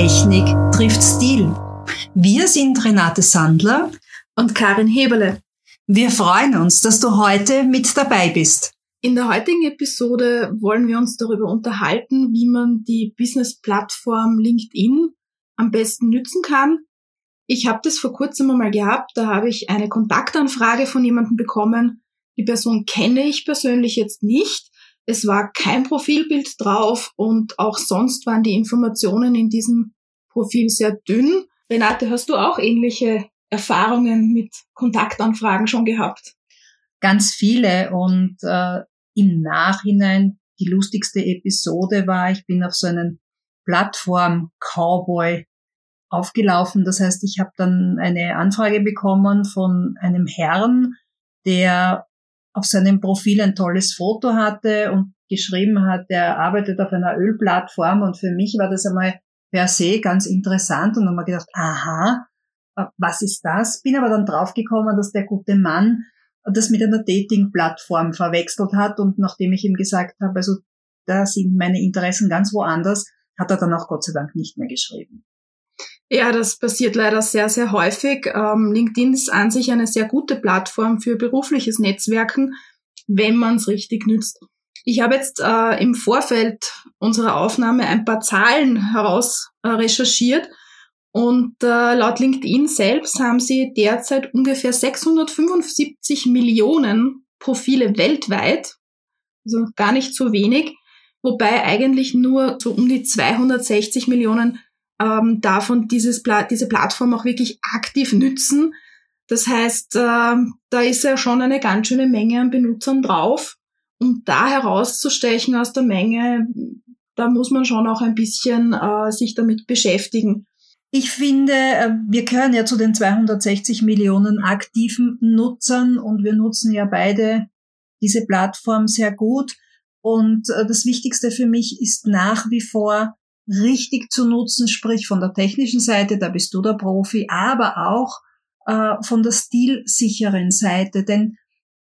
Technik trifft Stil. Wir sind Renate Sandler und Karin Heberle. Wir freuen uns, dass du heute mit dabei bist. In der heutigen Episode wollen wir uns darüber unterhalten, wie man die Business-Plattform LinkedIn am besten nützen kann. Ich habe das vor kurzem einmal gehabt, da habe ich eine Kontaktanfrage von jemandem bekommen. Die Person kenne ich persönlich jetzt nicht, es war kein Profilbild drauf und auch sonst waren die Informationen in diesem Profil sehr dünn. Renate, hast du auch ähnliche Erfahrungen mit Kontaktanfragen schon gehabt? Ganz viele und äh, im Nachhinein die lustigste Episode war, ich bin auf so einen Plattform Cowboy aufgelaufen. Das heißt, ich habe dann eine Anfrage bekommen von einem Herrn, der auf seinem Profil ein tolles Foto hatte und geschrieben hat, er arbeitet auf einer Ölplattform und für mich war das einmal per se ganz interessant und dann haben wir gedacht, aha, äh, was ist das? Bin aber dann draufgekommen, dass der gute Mann das mit einer Dating-Plattform verwechselt hat und nachdem ich ihm gesagt habe, also da sind meine Interessen ganz woanders, hat er dann auch Gott sei Dank nicht mehr geschrieben. Ja, das passiert leider sehr, sehr häufig. Ähm, LinkedIn ist an sich eine sehr gute Plattform für berufliches Netzwerken, wenn man es richtig nützt. Ich habe jetzt äh, im Vorfeld unserer Aufnahme ein paar Zahlen heraus äh, recherchiert und äh, laut LinkedIn selbst haben sie derzeit ungefähr 675 Millionen Profile weltweit, also gar nicht so wenig, wobei eigentlich nur so um die 260 Millionen ähm, davon dieses Pla diese Plattform auch wirklich aktiv nützen. Das heißt, äh, da ist ja schon eine ganz schöne Menge an Benutzern drauf. Um da herauszustechen aus der Menge, da muss man schon auch ein bisschen äh, sich damit beschäftigen. Ich finde, äh, wir gehören ja zu den 260 Millionen aktiven Nutzern und wir nutzen ja beide diese Plattform sehr gut. Und äh, das Wichtigste für mich ist nach wie vor, richtig zu nutzen, sprich von der technischen Seite, da bist du der Profi, aber auch äh, von der stilsicheren Seite. Denn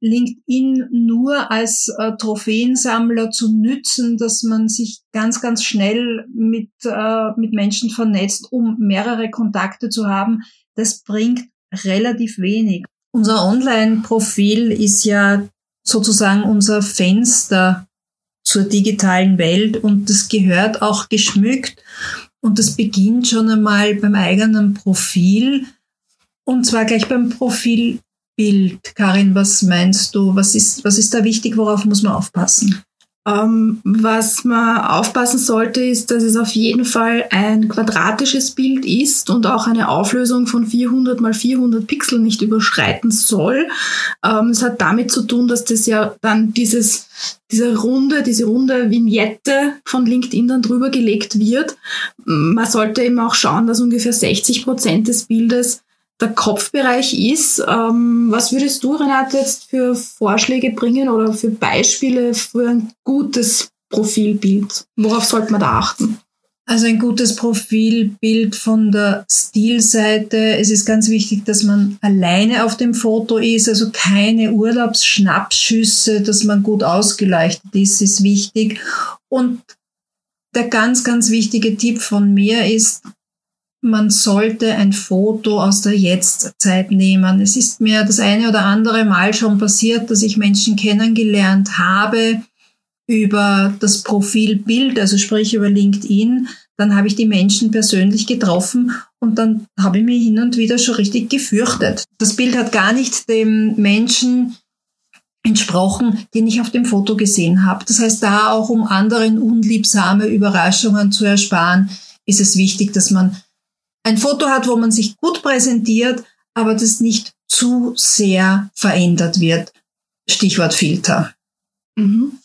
LinkedIn nur als äh, Trophäensammler zu nützen, dass man sich ganz, ganz schnell mit, äh, mit Menschen vernetzt, um mehrere Kontakte zu haben, das bringt relativ wenig. Unser Online-Profil ist ja sozusagen unser Fenster zur digitalen Welt und das gehört auch geschmückt und das beginnt schon einmal beim eigenen Profil und zwar gleich beim Profilbild. Karin, was meinst du? Was ist, was ist da wichtig? Worauf muss man aufpassen? Ähm, was man aufpassen sollte, ist, dass es auf jeden Fall ein quadratisches Bild ist und auch eine Auflösung von 400 mal 400 Pixel nicht überschreiten soll. Ähm, es hat damit zu tun, dass das ja dann dieses, diese runde, diese runde Vignette von LinkedIn dann drüber gelegt wird. Man sollte eben auch schauen, dass ungefähr 60 Prozent des Bildes der Kopfbereich ist. Ähm, was würdest du, Renate, jetzt für Vorschläge bringen oder für Beispiele für ein gutes Profilbild? Worauf sollte man da achten? Also ein gutes Profilbild von der Stilseite. Es ist ganz wichtig, dass man alleine auf dem Foto ist, also keine Urlaubsschnappschüsse, dass man gut ausgeleuchtet ist, ist wichtig. Und der ganz, ganz wichtige Tipp von mir ist, man sollte ein Foto aus der Jetztzeit nehmen. Es ist mir das eine oder andere Mal schon passiert, dass ich Menschen kennengelernt habe über das Profilbild, also sprich über LinkedIn. Dann habe ich die Menschen persönlich getroffen und dann habe ich mich hin und wieder schon richtig gefürchtet. Das Bild hat gar nicht dem Menschen entsprochen, den ich auf dem Foto gesehen habe. Das heißt, da auch um anderen unliebsame Überraschungen zu ersparen, ist es wichtig, dass man ein Foto hat, wo man sich gut präsentiert, aber das nicht zu sehr verändert wird. Stichwort Filter. Mhm.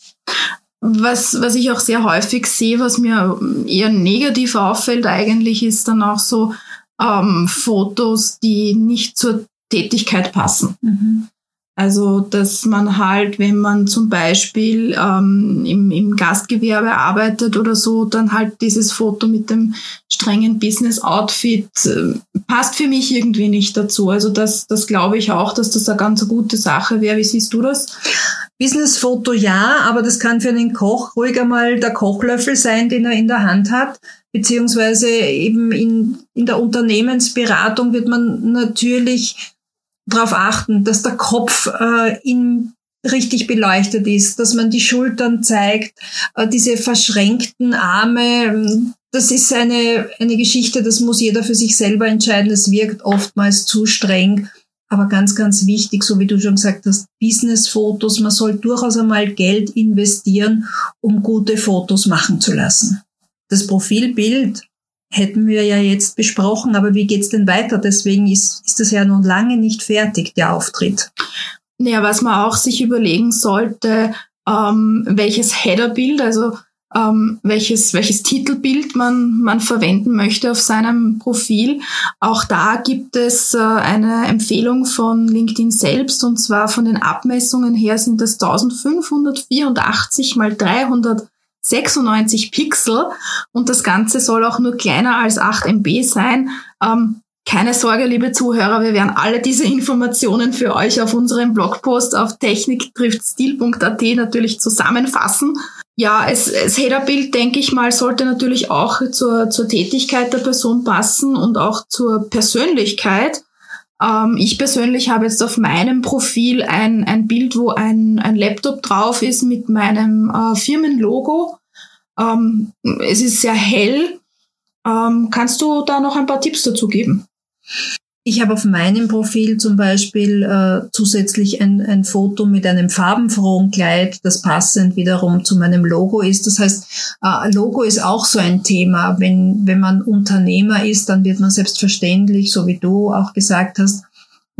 Was, was ich auch sehr häufig sehe, was mir eher negativ auffällt eigentlich, ist dann auch so ähm, Fotos, die nicht zur Tätigkeit passen. Mhm. Also, dass man halt, wenn man zum Beispiel ähm, im, im Gastgewerbe arbeitet oder so, dann halt dieses Foto mit dem strengen Business-Outfit äh, passt für mich irgendwie nicht dazu. Also das, das glaube ich auch, dass das eine ganz gute Sache wäre. Wie siehst du das? Business-Foto ja, aber das kann für einen Koch ruhig einmal der Kochlöffel sein, den er in der Hand hat. beziehungsweise eben in, in der Unternehmensberatung wird man natürlich darauf achten, dass der Kopf äh, in richtig beleuchtet ist, dass man die Schultern zeigt, äh, diese verschränkten Arme, das ist eine, eine Geschichte, das muss jeder für sich selber entscheiden. Es wirkt oftmals zu streng. Aber ganz, ganz wichtig, so wie du schon gesagt hast, Business-Fotos. Man soll durchaus einmal Geld investieren, um gute Fotos machen zu lassen. Das Profilbild hätten wir ja jetzt besprochen, aber wie geht's denn weiter? Deswegen ist, ist das ja noch lange nicht fertig, der Auftritt. Naja, was man auch sich überlegen sollte, ähm, welches Headerbild, also ähm, welches, welches Titelbild man, man verwenden möchte auf seinem Profil. Auch da gibt es äh, eine Empfehlung von LinkedIn selbst und zwar von den Abmessungen her sind das 1584 mal 396 Pixel und das Ganze soll auch nur kleiner als 8 MB sein. Ähm, keine Sorge, liebe Zuhörer, wir werden alle diese Informationen für euch auf unserem Blogpost auf techniktriftstil.at natürlich zusammenfassen. Ja, es, es Headerbild, denke ich mal, sollte natürlich auch zur, zur Tätigkeit der Person passen und auch zur Persönlichkeit. Ähm, ich persönlich habe jetzt auf meinem Profil ein, ein Bild, wo ein, ein Laptop drauf ist mit meinem äh, Firmenlogo. Ähm, es ist sehr hell. Ähm, kannst du da noch ein paar Tipps dazu geben? Ich habe auf meinem Profil zum Beispiel äh, zusätzlich ein, ein Foto mit einem farbenfrohen Kleid, das passend wiederum zu meinem Logo ist. Das heißt, äh, Logo ist auch so ein Thema. Wenn, wenn man Unternehmer ist, dann wird man selbstverständlich, so wie du auch gesagt hast,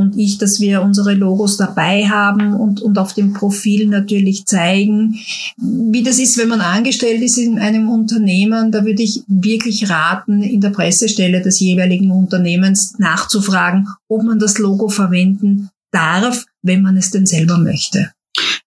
und ich, dass wir unsere Logos dabei haben und, und auf dem Profil natürlich zeigen. Wie das ist, wenn man angestellt ist in einem Unternehmen, da würde ich wirklich raten, in der Pressestelle des jeweiligen Unternehmens nachzufragen, ob man das Logo verwenden darf, wenn man es denn selber möchte.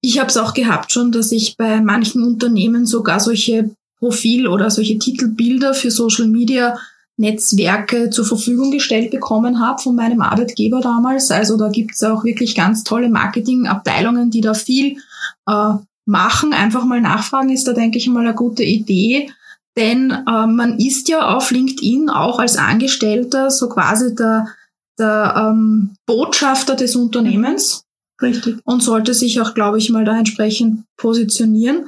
Ich habe es auch gehabt schon, dass ich bei manchen Unternehmen sogar solche Profil- oder solche Titelbilder für Social Media Netzwerke zur Verfügung gestellt bekommen habe von meinem Arbeitgeber damals. Also da gibt es auch wirklich ganz tolle Marketingabteilungen, die da viel äh, machen. Einfach mal nachfragen ist da, denke ich mal, eine gute Idee. Denn äh, man ist ja auf LinkedIn auch als Angestellter so quasi der, der ähm, Botschafter des Unternehmens. Richtig. Und sollte sich auch, glaube ich, mal da entsprechend positionieren.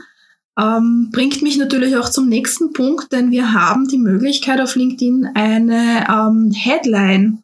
Ähm, bringt mich natürlich auch zum nächsten Punkt, denn wir haben die Möglichkeit auf LinkedIn eine ähm, Headline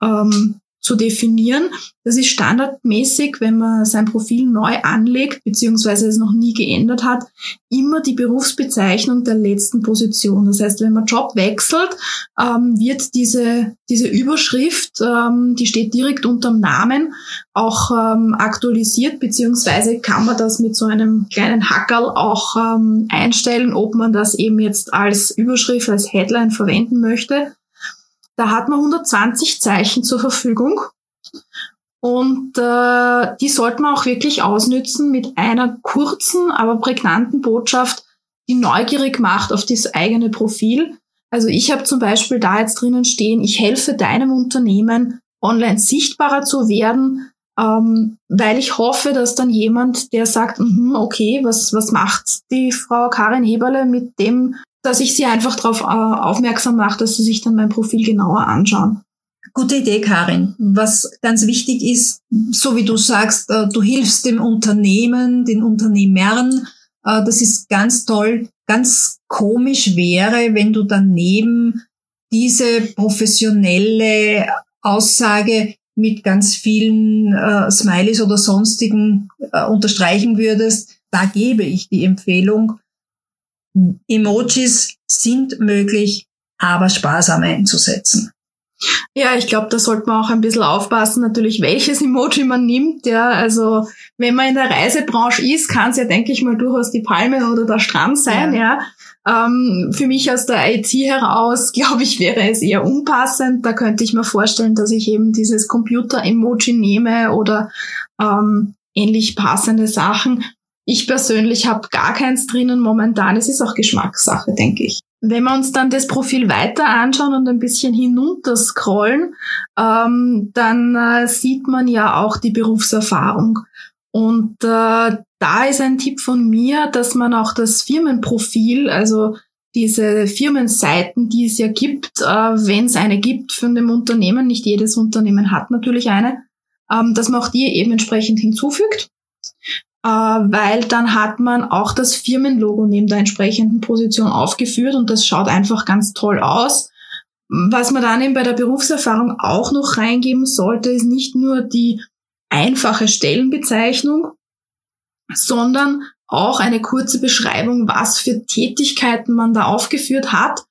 ähm, zu definieren. Das ist standardmäßig, wenn man sein Profil neu anlegt, beziehungsweise es noch nie geändert hat, immer die Berufsbezeichnung der letzten Position. Das heißt, wenn man Job wechselt, ähm, wird diese, diese Überschrift, ähm, die steht direkt unterm Namen, auch ähm, aktualisiert, beziehungsweise kann man das mit so einem kleinen Hackerl auch ähm, einstellen, ob man das eben jetzt als Überschrift, als Headline verwenden möchte. Da hat man 120 Zeichen zur Verfügung und äh, die sollte man auch wirklich ausnützen mit einer kurzen, aber prägnanten Botschaft, die neugierig macht auf das eigene Profil. Also ich habe zum Beispiel da jetzt drinnen stehen, ich helfe deinem Unternehmen, online sichtbarer zu werden, ähm, weil ich hoffe, dass dann jemand, der sagt, mm okay, was, was macht die Frau Karin Heberle mit dem dass ich sie einfach darauf äh, aufmerksam mache, dass sie sich dann mein Profil genauer anschauen. Gute Idee, Karin. Was ganz wichtig ist, so wie du sagst, äh, du hilfst dem Unternehmen, den Unternehmern. Äh, das ist ganz toll. Ganz komisch wäre, wenn du daneben diese professionelle Aussage mit ganz vielen äh, Smileys oder sonstigen äh, unterstreichen würdest. Da gebe ich die Empfehlung, Emojis sind möglich, aber sparsam einzusetzen. Ja, ich glaube, da sollte man auch ein bisschen aufpassen, natürlich, welches Emoji man nimmt. Ja, also wenn man in der Reisebranche ist, kann es ja, denke ich mal, durchaus die Palme oder der Strand sein. Ja. ja. Ähm, für mich aus der IT heraus, glaube ich, wäre es eher unpassend. Da könnte ich mir vorstellen, dass ich eben dieses Computer-Emoji nehme oder ähm, ähnlich passende Sachen. Ich persönlich habe gar keins drinnen momentan. Es ist auch Geschmackssache, denke ich. Wenn wir uns dann das Profil weiter anschauen und ein bisschen hinunter scrollen, ähm, dann äh, sieht man ja auch die Berufserfahrung. Und äh, da ist ein Tipp von mir, dass man auch das Firmenprofil, also diese Firmenseiten, die es ja gibt, äh, wenn es eine gibt von dem Unternehmen, nicht jedes Unternehmen hat natürlich eine, ähm, dass man auch die eben entsprechend hinzufügt, äh, weil dann hat man auch das Firmenlogo neben der entsprechenden Position aufgeführt und das schaut einfach ganz toll aus. Was man dann eben bei der Berufserfahrung auch noch reingeben sollte, ist nicht nur die einfache Stellenbezeichnung, sondern auch eine kurze Beschreibung, was für Tätigkeiten man da aufgeführt hat.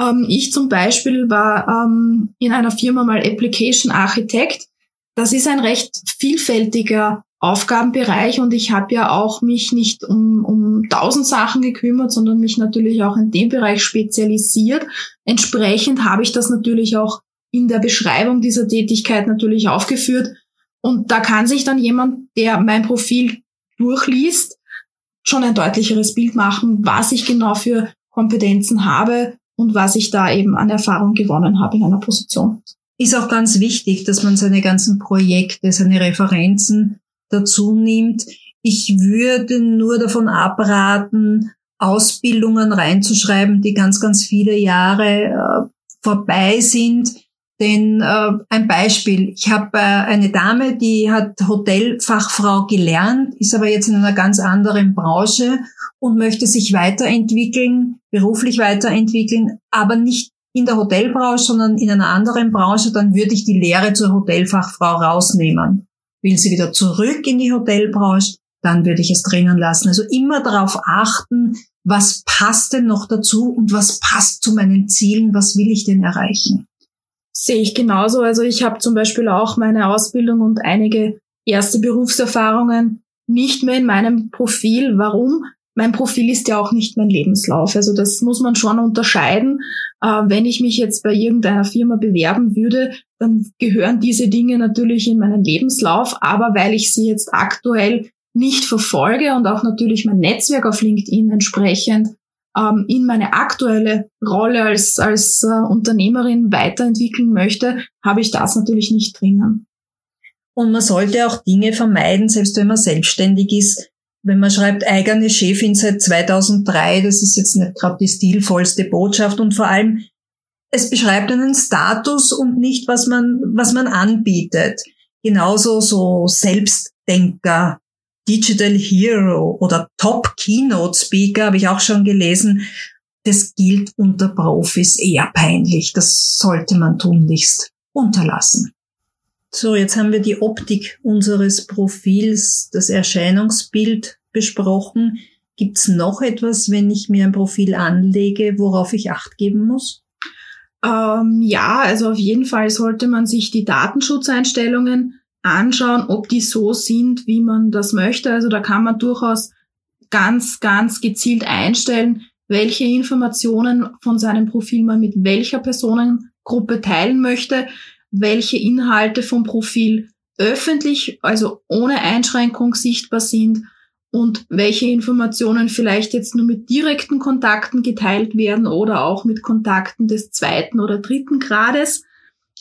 Ähm, ich zum Beispiel war ähm, in einer Firma mal Application Architect. Das ist ein recht vielfältiger Aufgabenbereich und ich habe ja auch mich nicht um, um tausend Sachen gekümmert, sondern mich natürlich auch in dem Bereich spezialisiert. Entsprechend habe ich das natürlich auch in der Beschreibung dieser Tätigkeit natürlich aufgeführt. Und da kann sich dann jemand, der mein Profil durchliest, schon ein deutlicheres Bild machen, was ich genau für Kompetenzen habe und was ich da eben an Erfahrung gewonnen habe in einer Position. Ist auch ganz wichtig, dass man seine ganzen Projekte, seine Referenzen dazu nimmt. Ich würde nur davon abraten, Ausbildungen reinzuschreiben, die ganz, ganz viele Jahre äh, vorbei sind, denn äh, ein Beispiel, ich habe äh, eine Dame, die hat Hotelfachfrau gelernt, ist aber jetzt in einer ganz anderen Branche und möchte sich weiterentwickeln, beruflich weiterentwickeln, aber nicht in der Hotelbranche, sondern in einer anderen Branche, dann würde ich die Lehre zur Hotelfachfrau rausnehmen. Will sie wieder zurück in die Hotelbranche, dann würde ich es drinnen lassen. Also immer darauf achten, was passt denn noch dazu und was passt zu meinen Zielen, was will ich denn erreichen sehe ich genauso. Also ich habe zum Beispiel auch meine Ausbildung und einige erste Berufserfahrungen nicht mehr in meinem Profil. Warum? Mein Profil ist ja auch nicht mein Lebenslauf. Also das muss man schon unterscheiden. Äh, wenn ich mich jetzt bei irgendeiner Firma bewerben würde, dann gehören diese Dinge natürlich in meinen Lebenslauf. Aber weil ich sie jetzt aktuell nicht verfolge und auch natürlich mein Netzwerk auf LinkedIn entsprechend ähm, in meine aktuelle Rolle als, als äh, Unternehmerin weiterentwickeln möchte, habe ich das natürlich nicht drinnen. Und man sollte auch Dinge vermeiden, selbst wenn man selbstständig ist. Wenn man schreibt, eigene Chefin seit 2003, das ist jetzt nicht gerade die stilvollste Botschaft und vor allem, es beschreibt einen Status und nicht, was man, was man anbietet. Genauso so Selbstdenker, Digital Hero oder Top Keynote Speaker, habe ich auch schon gelesen. Das gilt unter Profis eher peinlich. Das sollte man tunlichst unterlassen. So, jetzt haben wir die Optik unseres Profils, das Erscheinungsbild besprochen. Gibt's noch etwas, wenn ich mir ein Profil anlege, worauf ich acht geben muss? Ähm, ja, also auf jeden Fall sollte man sich die Datenschutzeinstellungen anschauen, ob die so sind, wie man das möchte. Also da kann man durchaus ganz, ganz gezielt einstellen, welche Informationen von seinem Profil man mit welcher Personengruppe teilen möchte, welche Inhalte vom Profil öffentlich, also ohne Einschränkung sichtbar sind und welche Informationen vielleicht jetzt nur mit direkten Kontakten geteilt werden oder auch mit Kontakten des zweiten oder dritten Grades.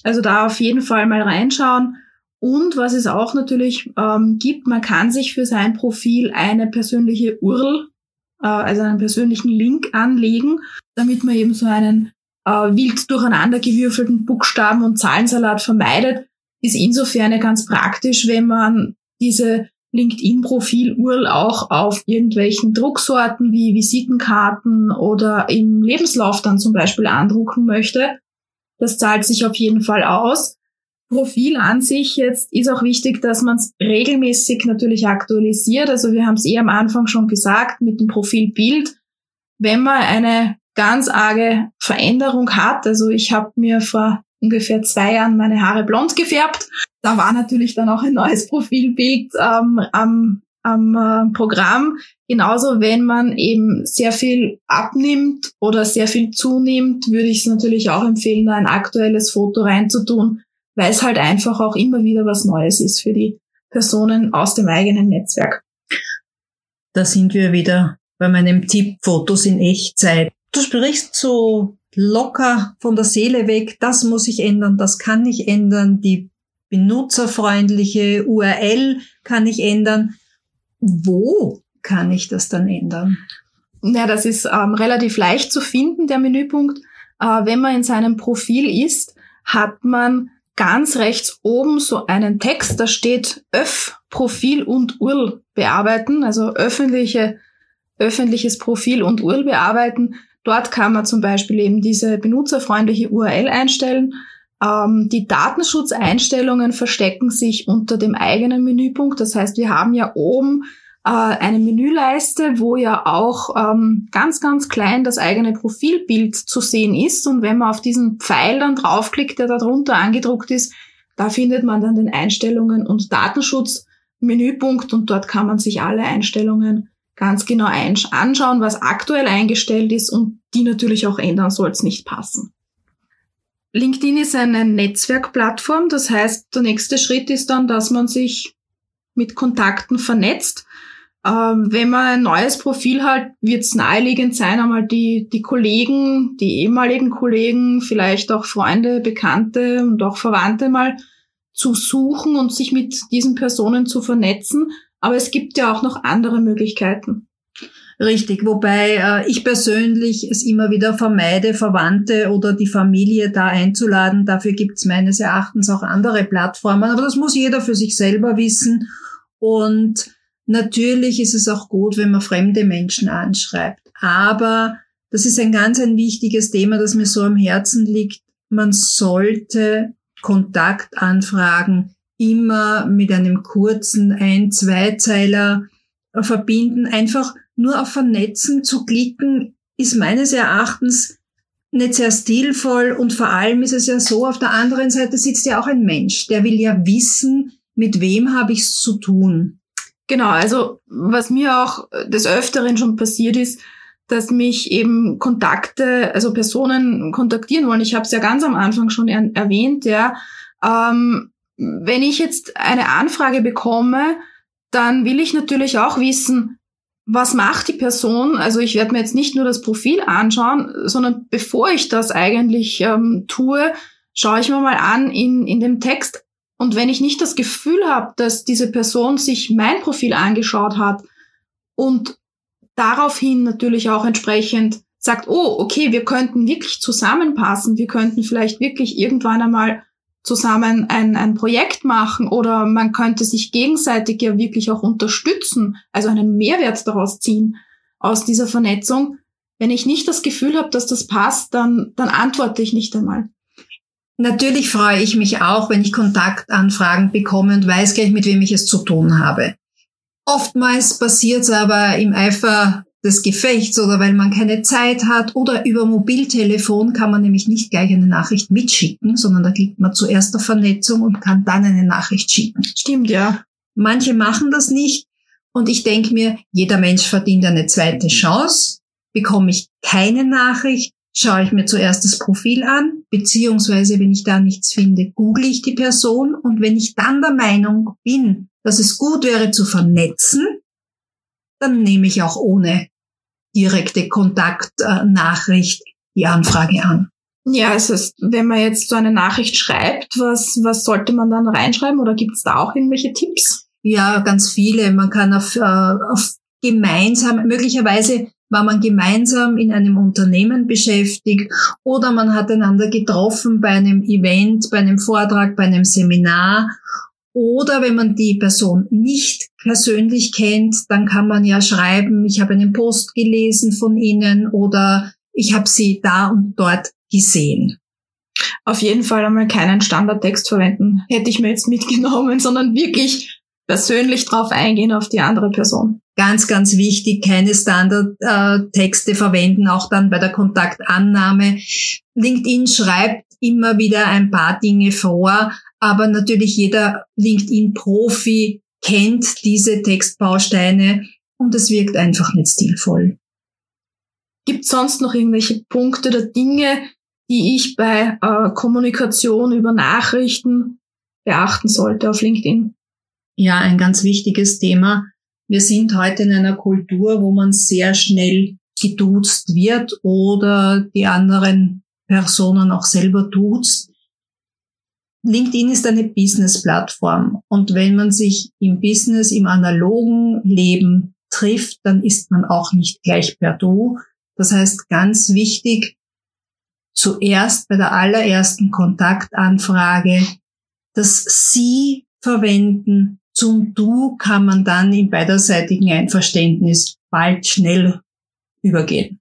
Also da auf jeden Fall mal reinschauen und was es auch natürlich ähm, gibt, man kann sich für sein Profil eine persönliche URL, äh, also einen persönlichen Link anlegen, damit man eben so einen äh, wild durcheinandergewürfelten Buchstaben- und Zahlensalat vermeidet. Ist insofern ganz praktisch, wenn man diese LinkedIn-Profil-URL auch auf irgendwelchen Drucksorten wie Visitenkarten oder im Lebenslauf dann zum Beispiel andrucken möchte. Das zahlt sich auf jeden Fall aus. Profil an sich jetzt ist auch wichtig, dass man es regelmäßig natürlich aktualisiert. Also wir haben es eh am Anfang schon gesagt mit dem Profilbild. Wenn man eine ganz arge Veränderung hat, also ich habe mir vor ungefähr zwei Jahren meine Haare blond gefärbt, da war natürlich dann auch ein neues Profilbild ähm, am, am äh, Programm. Genauso, wenn man eben sehr viel abnimmt oder sehr viel zunimmt, würde ich es natürlich auch empfehlen, da ein aktuelles Foto reinzutun, weil es halt einfach auch immer wieder was Neues ist für die Personen aus dem eigenen Netzwerk. Da sind wir wieder bei meinem Tipp Fotos in Echtzeit. Du sprichst so locker von der Seele weg, das muss ich ändern, das kann ich ändern, die benutzerfreundliche URL kann ich ändern. Wo kann ich das dann ändern? Ja, das ist ähm, relativ leicht zu finden, der Menüpunkt. Äh, wenn man in seinem Profil ist, hat man ganz rechts oben so einen Text, da steht Öff, Profil und URL bearbeiten, also öffentliche, öffentliches Profil und URL bearbeiten. Dort kann man zum Beispiel eben diese benutzerfreundliche URL einstellen. Ähm, die Datenschutzeinstellungen verstecken sich unter dem eigenen Menüpunkt. Das heißt, wir haben ja oben äh, eine Menüleiste, wo ja auch ähm, ganz, ganz klein das eigene Profilbild zu sehen ist. Und wenn man auf diesen Pfeil dann draufklickt, der da drunter angedruckt ist, da findet man dann den Einstellungen und Datenschutz Menüpunkt und dort kann man sich alle Einstellungen ganz genau anschauen, was aktuell eingestellt ist und die natürlich auch ändern, soll es nicht passen. LinkedIn ist eine Netzwerkplattform, das heißt, der nächste Schritt ist dann, dass man sich mit Kontakten vernetzt ähm, wenn man ein neues Profil hat, wird es naheliegend sein, einmal die, die Kollegen, die ehemaligen Kollegen, vielleicht auch Freunde, Bekannte und auch Verwandte mal zu suchen und sich mit diesen Personen zu vernetzen. Aber es gibt ja auch noch andere Möglichkeiten. Richtig, wobei äh, ich persönlich es immer wieder vermeide, Verwandte oder die Familie da einzuladen. Dafür gibt es meines Erachtens auch andere Plattformen. Aber das muss jeder für sich selber wissen. Und Natürlich ist es auch gut, wenn man fremde Menschen anschreibt. Aber das ist ein ganz ein wichtiges Thema, das mir so am Herzen liegt. Man sollte Kontaktanfragen immer mit einem kurzen ein-, zweizeiler verbinden. Einfach nur auf Vernetzen zu klicken, ist meines Erachtens nicht sehr stilvoll und vor allem ist es ja so, auf der anderen Seite sitzt ja auch ein Mensch, der will ja wissen, mit wem habe ich es zu tun. Genau, also was mir auch des Öfteren schon passiert ist, dass mich eben Kontakte, also Personen kontaktieren wollen. Ich habe es ja ganz am Anfang schon er erwähnt, ja. Ähm, wenn ich jetzt eine Anfrage bekomme, dann will ich natürlich auch wissen, was macht die Person? Also ich werde mir jetzt nicht nur das Profil anschauen, sondern bevor ich das eigentlich ähm, tue, schaue ich mir mal an in, in dem Text, und wenn ich nicht das Gefühl habe, dass diese Person sich mein Profil angeschaut hat und daraufhin natürlich auch entsprechend sagt, oh, okay, wir könnten wirklich zusammenpassen, wir könnten vielleicht wirklich irgendwann einmal zusammen ein, ein Projekt machen oder man könnte sich gegenseitig ja wirklich auch unterstützen, also einen Mehrwert daraus ziehen aus dieser Vernetzung. Wenn ich nicht das Gefühl habe, dass das passt, dann, dann antworte ich nicht einmal. Natürlich freue ich mich auch, wenn ich Kontaktanfragen bekomme und weiß gleich, mit wem ich es zu tun habe. Oftmals passiert es aber im Eifer des Gefechts oder weil man keine Zeit hat oder über Mobiltelefon kann man nämlich nicht gleich eine Nachricht mitschicken, sondern da klickt man zuerst auf Vernetzung und kann dann eine Nachricht schicken. Stimmt, ja. Manche machen das nicht und ich denke mir, jeder Mensch verdient eine zweite Chance. Bekomme ich keine Nachricht, schaue ich mir zuerst das Profil an, beziehungsweise wenn ich da nichts finde, google ich die Person und wenn ich dann der Meinung bin, dass es gut wäre zu vernetzen, dann nehme ich auch ohne direkte Kontaktnachricht die Anfrage an. Ja, also wenn man jetzt so eine Nachricht schreibt, was, was sollte man dann reinschreiben oder gibt es da auch irgendwelche Tipps? Ja, ganz viele. Man kann auf, äh, auf gemeinsam, möglicherweise war man gemeinsam in einem Unternehmen beschäftigt oder man hat einander getroffen bei einem Event, bei einem Vortrag, bei einem Seminar. Oder wenn man die Person nicht persönlich kennt, dann kann man ja schreiben, ich habe einen Post gelesen von Ihnen oder ich habe Sie da und dort gesehen. Auf jeden Fall einmal keinen Standardtext verwenden, hätte ich mir jetzt mitgenommen, sondern wirklich persönlich drauf eingehen auf die andere Person. Ganz, ganz wichtig, keine Standardtexte verwenden, auch dann bei der Kontaktannahme. LinkedIn schreibt immer wieder ein paar Dinge vor, aber natürlich jeder LinkedIn-Profi kennt diese Textbausteine und es wirkt einfach nicht stilvoll. Gibt sonst noch irgendwelche Punkte oder Dinge, die ich bei äh, Kommunikation über Nachrichten beachten sollte auf LinkedIn? Ja, ein ganz wichtiges Thema wir sind heute in einer Kultur, wo man sehr schnell geduzt wird oder die anderen Personen auch selber duzt. LinkedIn ist eine Business-Plattform und wenn man sich im Business, im analogen Leben trifft, dann ist man auch nicht gleich per Du. Das heißt, ganz wichtig, zuerst bei der allerersten Kontaktanfrage das Sie verwenden. Zum Du kann man dann im beiderseitigen Einverständnis bald schnell übergehen.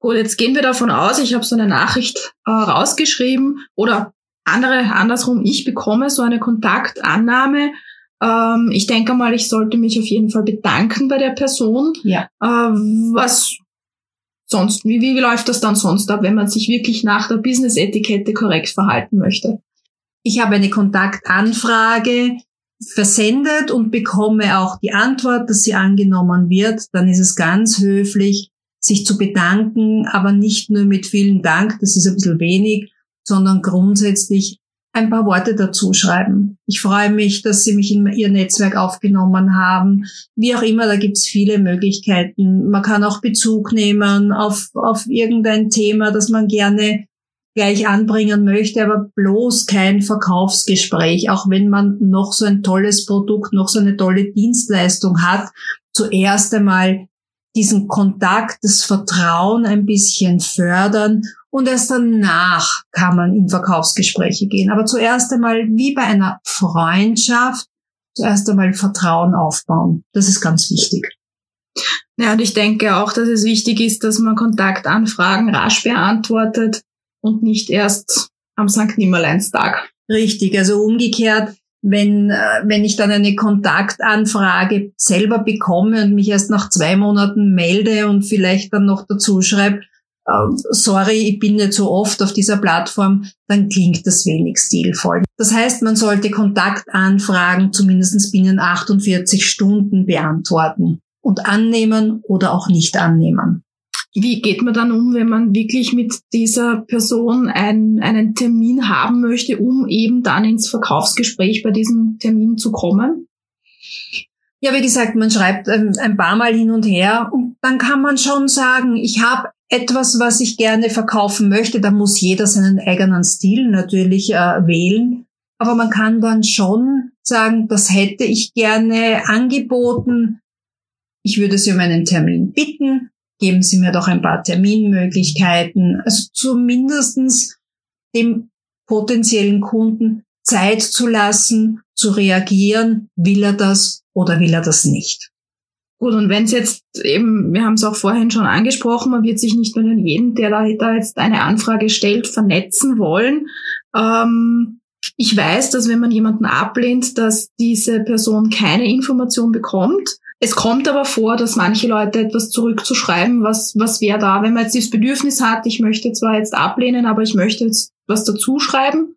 Gut, jetzt gehen wir davon aus, ich habe so eine Nachricht äh, rausgeschrieben oder andere andersrum, ich bekomme so eine Kontaktannahme. Ähm, ich denke mal, ich sollte mich auf jeden Fall bedanken bei der Person. Ja. Äh, was sonst, wie, wie läuft das dann sonst ab, wenn man sich wirklich nach der Business-Etikette korrekt verhalten möchte? Ich habe eine Kontaktanfrage versendet und bekomme auch die Antwort, dass sie angenommen wird. Dann ist es ganz höflich, sich zu bedanken, aber nicht nur mit vielen Dank, das ist ein bisschen wenig, sondern grundsätzlich ein paar Worte dazu schreiben. Ich freue mich, dass Sie mich in Ihr Netzwerk aufgenommen haben. Wie auch immer, da gibt's viele Möglichkeiten. Man kann auch Bezug nehmen auf, auf irgendein Thema, das man gerne gleich anbringen möchte, aber bloß kein Verkaufsgespräch, auch wenn man noch so ein tolles Produkt, noch so eine tolle Dienstleistung hat. Zuerst einmal diesen Kontakt, das Vertrauen ein bisschen fördern und erst danach kann man in Verkaufsgespräche gehen. Aber zuerst einmal, wie bei einer Freundschaft, zuerst einmal Vertrauen aufbauen. Das ist ganz wichtig. Ja, und ich denke auch, dass es wichtig ist, dass man Kontaktanfragen rasch beantwortet und nicht erst am St. Nimmerleinstag. Richtig, also umgekehrt, wenn, äh, wenn ich dann eine Kontaktanfrage selber bekomme und mich erst nach zwei Monaten melde und vielleicht dann noch dazu schreibe, äh, sorry, ich bin nicht so oft auf dieser Plattform, dann klingt das wenig stilvoll. Das heißt, man sollte Kontaktanfragen zumindest binnen 48 Stunden beantworten und annehmen oder auch nicht annehmen. Wie geht man dann um, wenn man wirklich mit dieser Person ein, einen Termin haben möchte, um eben dann ins Verkaufsgespräch bei diesem Termin zu kommen? Ja, wie gesagt, man schreibt ein paar Mal hin und her und dann kann man schon sagen, ich habe etwas, was ich gerne verkaufen möchte. Da muss jeder seinen eigenen Stil natürlich äh, wählen. Aber man kann dann schon sagen, das hätte ich gerne angeboten. Ich würde Sie um einen Termin bitten geben Sie mir doch ein paar Terminmöglichkeiten. Also zumindestens dem potenziellen Kunden Zeit zu lassen, zu reagieren, will er das oder will er das nicht. Gut, und wenn es jetzt eben, wir haben es auch vorhin schon angesprochen, man wird sich nicht nur in jeden, der da, da jetzt eine Anfrage stellt, vernetzen wollen. Ähm, ich weiß, dass wenn man jemanden ablehnt, dass diese Person keine Information bekommt. Es kommt aber vor, dass manche Leute etwas zurückzuschreiben, was, was wäre da, wenn man jetzt das Bedürfnis hat, ich möchte zwar jetzt ablehnen, aber ich möchte jetzt was dazu schreiben.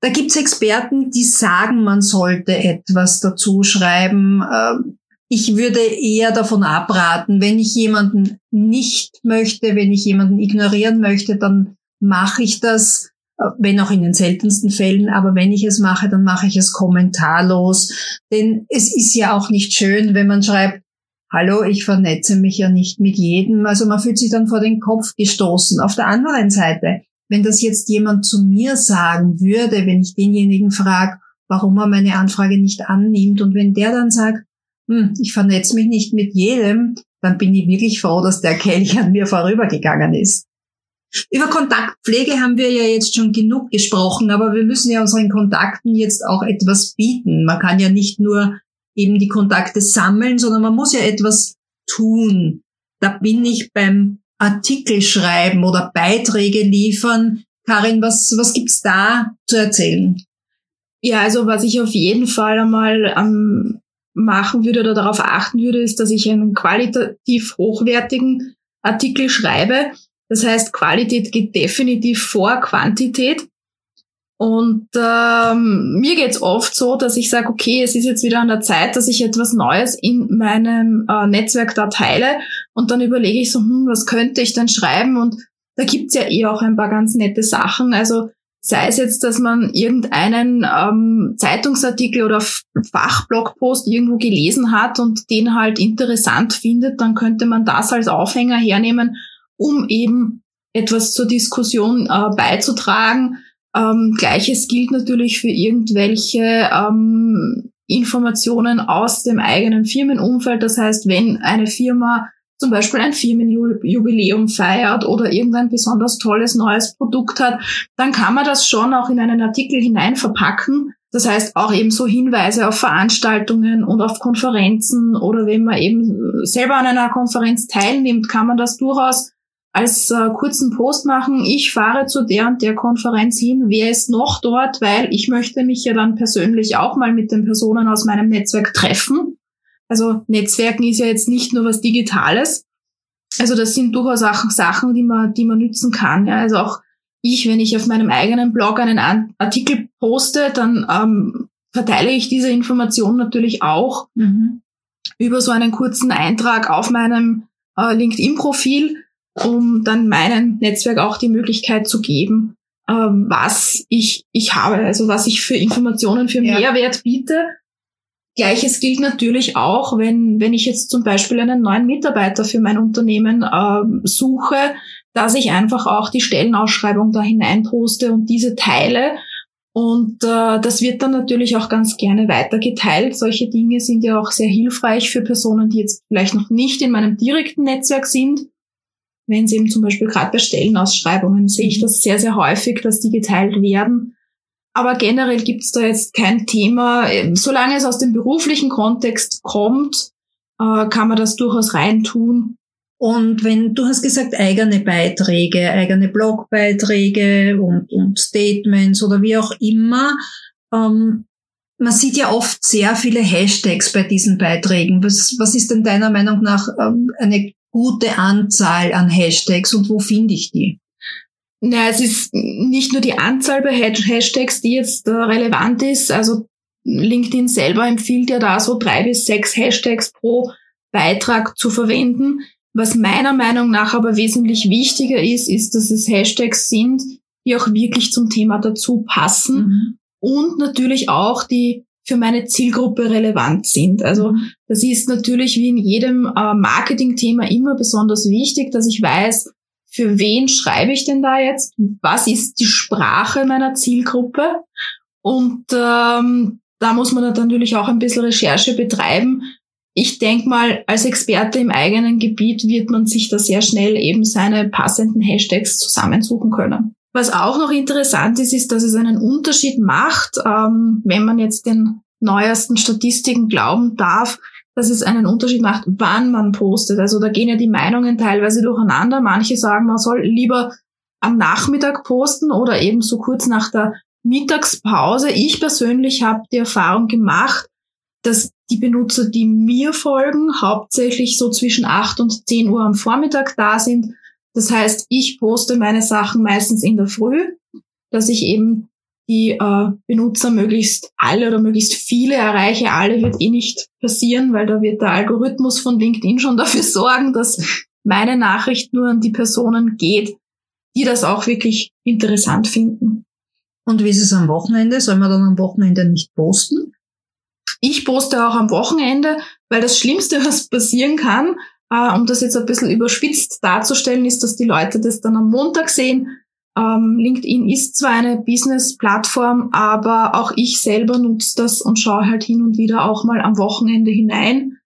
Da gibt's Experten, die sagen, man sollte etwas dazu schreiben. Ähm, ich würde eher davon abraten, wenn ich jemanden nicht möchte, wenn ich jemanden ignorieren möchte, dann mache ich das wenn auch in den seltensten Fällen, aber wenn ich es mache, dann mache ich es kommentarlos. Denn es ist ja auch nicht schön, wenn man schreibt, hallo, ich vernetze mich ja nicht mit jedem. Also man fühlt sich dann vor den Kopf gestoßen. Auf der anderen Seite, wenn das jetzt jemand zu mir sagen würde, wenn ich denjenigen frage, warum er meine Anfrage nicht annimmt und wenn der dann sagt, hm, ich vernetze mich nicht mit jedem, dann bin ich wirklich froh, dass der Kelch an mir vorübergegangen ist. Über Kontaktpflege haben wir ja jetzt schon genug gesprochen, aber wir müssen ja unseren Kontakten jetzt auch etwas bieten. Man kann ja nicht nur eben die Kontakte sammeln, sondern man muss ja etwas tun. Da bin ich beim Artikel schreiben oder Beiträge liefern. Karin, was, was gibt's da zu erzählen? Ja, also was ich auf jeden Fall einmal ähm, machen würde oder darauf achten würde, ist, dass ich einen qualitativ hochwertigen Artikel schreibe, das heißt, Qualität geht definitiv vor Quantität. Und ähm, mir geht's oft so, dass ich sage, okay, es ist jetzt wieder an der Zeit, dass ich etwas Neues in meinem äh, Netzwerk da teile. Und dann überlege ich so, hm, was könnte ich denn schreiben? Und da gibt's ja eh auch ein paar ganz nette Sachen. Also sei es jetzt, dass man irgendeinen ähm, Zeitungsartikel oder Fachblogpost irgendwo gelesen hat und den halt interessant findet, dann könnte man das als Aufhänger hernehmen um eben etwas zur Diskussion äh, beizutragen. Ähm, Gleiches gilt natürlich für irgendwelche ähm, Informationen aus dem eigenen Firmenumfeld. Das heißt, wenn eine Firma zum Beispiel ein Firmenjubiläum feiert oder irgendein besonders tolles neues Produkt hat, dann kann man das schon auch in einen Artikel hinein verpacken. Das heißt auch eben so Hinweise auf Veranstaltungen und auf Konferenzen oder wenn man eben selber an einer Konferenz teilnimmt, kann man das durchaus als äh, kurzen Post machen, ich fahre zu der und der Konferenz hin, wer ist noch dort, weil ich möchte mich ja dann persönlich auch mal mit den Personen aus meinem Netzwerk treffen. Also Netzwerken ist ja jetzt nicht nur was Digitales. Also das sind durchaus auch Sachen, die man, die man nützen kann. Ja. Also auch ich, wenn ich auf meinem eigenen Blog einen Artikel poste, dann ähm, verteile ich diese Information natürlich auch mhm. über so einen kurzen Eintrag auf meinem äh, LinkedIn-Profil um dann meinem Netzwerk auch die Möglichkeit zu geben, ähm, was ich, ich habe, also was ich für Informationen, für ja. Mehrwert biete. Gleiches gilt natürlich auch, wenn, wenn ich jetzt zum Beispiel einen neuen Mitarbeiter für mein Unternehmen ähm, suche, dass ich einfach auch die Stellenausschreibung da hinein poste und diese teile. Und äh, das wird dann natürlich auch ganz gerne weitergeteilt. Solche Dinge sind ja auch sehr hilfreich für Personen, die jetzt vielleicht noch nicht in meinem direkten Netzwerk sind wenn sie eben zum Beispiel gerade bei Stellenausschreibungen sehe ich das sehr, sehr häufig, dass die geteilt werden. Aber generell gibt es da jetzt kein Thema. Solange es aus dem beruflichen Kontext kommt, äh, kann man das durchaus reintun. Und wenn du hast gesagt, eigene Beiträge, eigene Blogbeiträge und, und Statements oder wie auch immer, ähm, man sieht ja oft sehr viele Hashtags bei diesen Beiträgen. Was, was ist denn deiner Meinung nach ähm, eine gute Anzahl an Hashtags und wo finde ich die? Na, es ist nicht nur die Anzahl bei Hashtags, die jetzt äh, relevant ist. Also LinkedIn selber empfiehlt ja da so drei bis sechs Hashtags pro Beitrag zu verwenden. Was meiner Meinung nach aber wesentlich wichtiger ist, ist, dass es Hashtags sind, die auch wirklich zum Thema dazu passen mhm. und natürlich auch die für meine Zielgruppe relevant sind. Also mhm. das ist natürlich wie in jedem äh, Marketing-Thema immer besonders wichtig, dass ich weiß, für wen schreibe ich denn da jetzt? Was ist die Sprache meiner Zielgruppe? Und ähm, da muss man natürlich auch ein bisschen Recherche betreiben. Ich denke mal, als Experte im eigenen Gebiet wird man sich da sehr schnell eben seine passenden Hashtags zusammensuchen können. Was auch noch interessant ist, ist, dass es einen Unterschied macht, ähm, wenn man jetzt den neuesten Statistiken glauben darf, dass es einen Unterschied macht, wann man postet. Also da gehen ja die Meinungen teilweise durcheinander. Manche sagen, man soll lieber am Nachmittag posten oder eben so kurz nach der Mittagspause. Ich persönlich habe die Erfahrung gemacht, dass die Benutzer, die mir folgen, hauptsächlich so zwischen 8 und 10 Uhr am Vormittag da sind das heißt, ich poste meine Sachen meistens in der Früh, dass ich eben die äh, Benutzer möglichst alle oder möglichst viele erreiche. Alle wird eh nicht passieren, weil da wird der Algorithmus von LinkedIn schon dafür sorgen, dass meine Nachricht nur an die Personen geht, die das auch wirklich interessant finden. Und wie ist es am Wochenende? Soll man dann am Wochenende nicht posten? Ich poste auch am Wochenende, weil das Schlimmste, was passieren kann, äh, um das jetzt ein bisschen überspitzt darzustellen, ist, dass die Leute das dann am Montag sehen. Ähm, LinkedIn ist zwar eine Business-Plattform, aber auch ich selber nutze das und schaue halt hin und wieder auch mal am Wochenende hinein.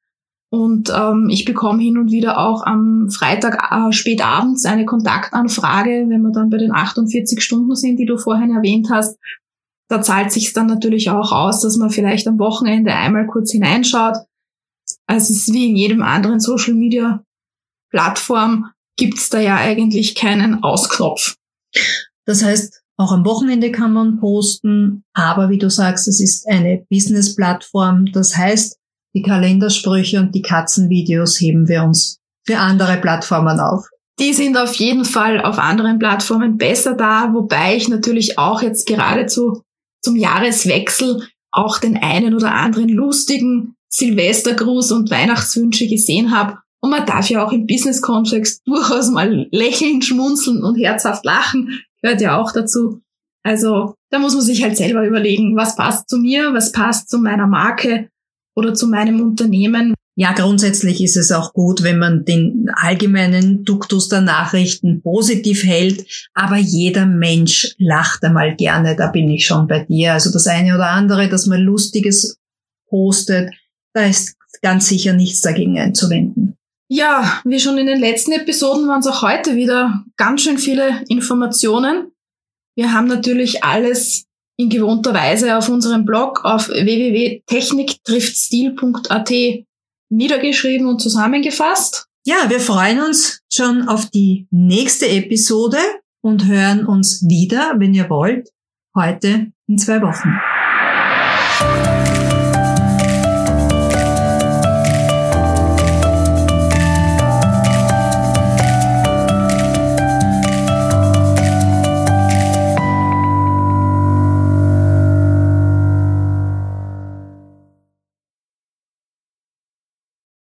Und ähm, ich bekomme hin und wieder auch am Freitag äh, spät abends eine Kontaktanfrage, wenn wir dann bei den 48 Stunden sind, die du vorhin erwähnt hast. Da zahlt sich dann natürlich auch aus, dass man vielleicht am Wochenende einmal kurz hineinschaut, also es ist wie in jedem anderen Social Media Plattform gibt's da ja eigentlich keinen Ausknopf. Das heißt, auch am Wochenende kann man posten, aber wie du sagst, es ist eine Business-Plattform. Das heißt, die Kalendersprüche und die Katzenvideos heben wir uns für andere Plattformen auf. Die sind auf jeden Fall auf anderen Plattformen besser da, wobei ich natürlich auch jetzt geradezu zum Jahreswechsel auch den einen oder anderen lustigen Silvestergruß und Weihnachtswünsche gesehen habe. Und man darf ja auch im Business-Kontext durchaus mal lächeln, schmunzeln und herzhaft lachen. Gehört ja auch dazu. Also da muss man sich halt selber überlegen, was passt zu mir, was passt zu meiner Marke oder zu meinem Unternehmen. Ja, grundsätzlich ist es auch gut, wenn man den allgemeinen Duktus der Nachrichten positiv hält, aber jeder Mensch lacht einmal gerne, da bin ich schon bei dir. Also das eine oder andere, das mal lustiges postet. Da ist ganz sicher nichts dagegen einzuwenden. Ja, wie schon in den letzten Episoden waren es auch heute wieder ganz schön viele Informationen. Wir haben natürlich alles in gewohnter Weise auf unserem Blog auf www.techniktriftstil.at niedergeschrieben und zusammengefasst. Ja, wir freuen uns schon auf die nächste Episode und hören uns wieder, wenn ihr wollt, heute in zwei Wochen.